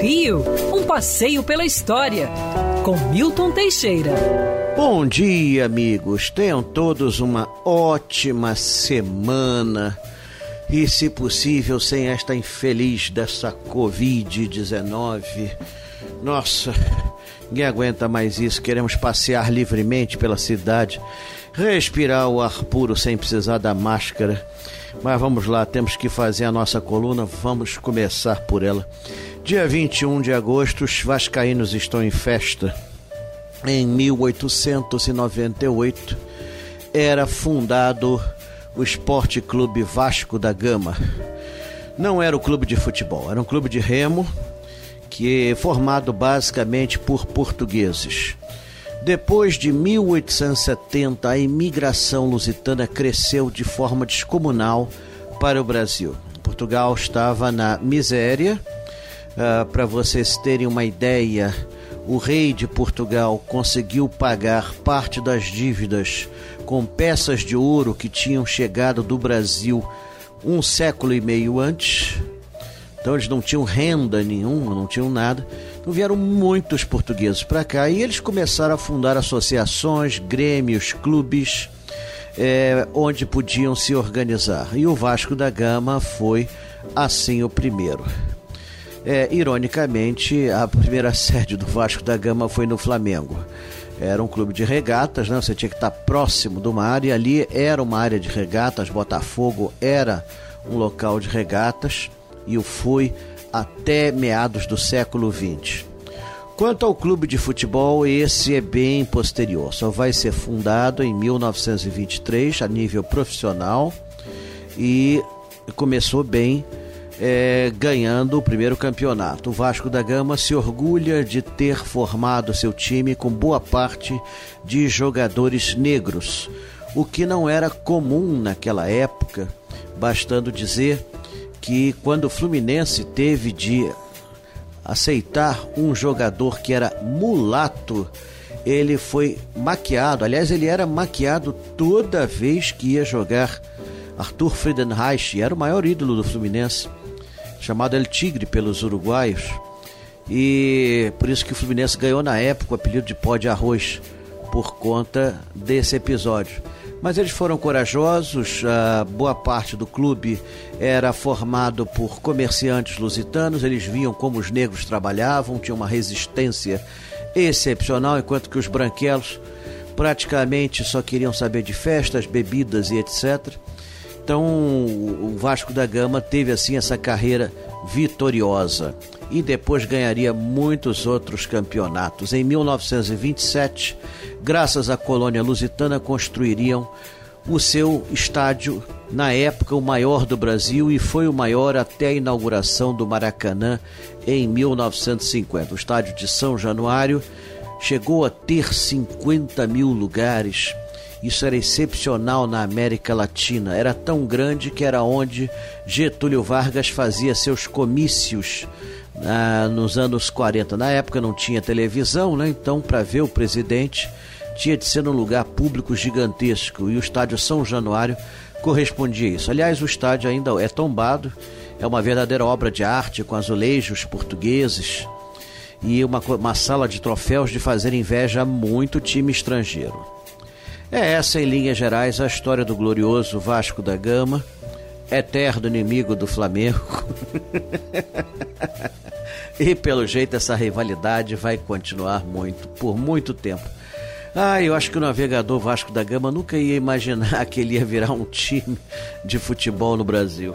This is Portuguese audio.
Rio, um passeio pela história, com Milton Teixeira. Bom dia, amigos. Tenham todos uma ótima semana. E, se possível, sem esta infeliz dessa Covid-19. Nossa, ninguém aguenta mais isso. Queremos passear livremente pela cidade, respirar o ar puro sem precisar da máscara. Mas vamos lá, temos que fazer a nossa coluna. Vamos começar por ela. Dia 21 de agosto, os vascaínos estão em festa. Em 1898 era fundado o Esporte Clube Vasco da Gama. Não era o clube de futebol, era um clube de remo que é formado basicamente por portugueses. Depois de 1870, a imigração lusitana cresceu de forma descomunal para o Brasil. Portugal estava na miséria Uh, Para vocês terem uma ideia, o rei de Portugal conseguiu pagar parte das dívidas com peças de ouro que tinham chegado do Brasil um século e meio antes. Então eles não tinham renda nenhuma, não tinham nada. Então vieram muitos portugueses para cá e eles começaram a fundar associações, grêmios, clubes, é, onde podiam se organizar. E o Vasco da Gama foi assim o primeiro. É, ironicamente, a primeira sede do Vasco da Gama foi no Flamengo. Era um clube de regatas, né? Você tinha que estar próximo de uma área e ali era uma área de regatas. Botafogo era um local de regatas e o foi até meados do século XX. Quanto ao clube de futebol, esse é bem posterior. Só vai ser fundado em 1923 a nível profissional e começou bem é, ganhando o primeiro campeonato. O Vasco da Gama se orgulha de ter formado seu time com boa parte de jogadores negros, o que não era comum naquela época, bastando dizer que quando o Fluminense teve de aceitar um jogador que era mulato, ele foi maquiado. Aliás, ele era maquiado toda vez que ia jogar. Arthur Friedenreich era o maior ídolo do Fluminense chamado El Tigre pelos uruguaios. E por isso que o Fluminense ganhou na época o apelido de pó de arroz por conta desse episódio. Mas eles foram corajosos, a boa parte do clube era formado por comerciantes lusitanos, eles viam como os negros trabalhavam, tinham uma resistência excepcional, enquanto que os branquelos praticamente só queriam saber de festas, bebidas e etc. Então o Vasco da Gama teve assim essa carreira vitoriosa e depois ganharia muitos outros campeonatos. Em 1927, graças à colônia lusitana, construiriam o seu estádio, na época o maior do Brasil e foi o maior até a inauguração do Maracanã em 1950. O estádio de São Januário chegou a ter 50 mil lugares isso era excepcional na América Latina. Era tão grande que era onde Getúlio Vargas fazia seus comícios ah, nos anos 40. Na época não tinha televisão, né? então para ver o presidente tinha de ser num lugar público gigantesco e o estádio São Januário correspondia a isso. Aliás, o estádio ainda é tombado, é uma verdadeira obra de arte com azulejos portugueses e uma, uma sala de troféus de fazer inveja a muito time estrangeiro. É essa, em linhas gerais, a história do glorioso Vasco da Gama, eterno inimigo do Flamengo. e pelo jeito essa rivalidade vai continuar muito, por muito tempo. Ah, eu acho que o navegador Vasco da Gama nunca ia imaginar que ele ia virar um time de futebol no Brasil.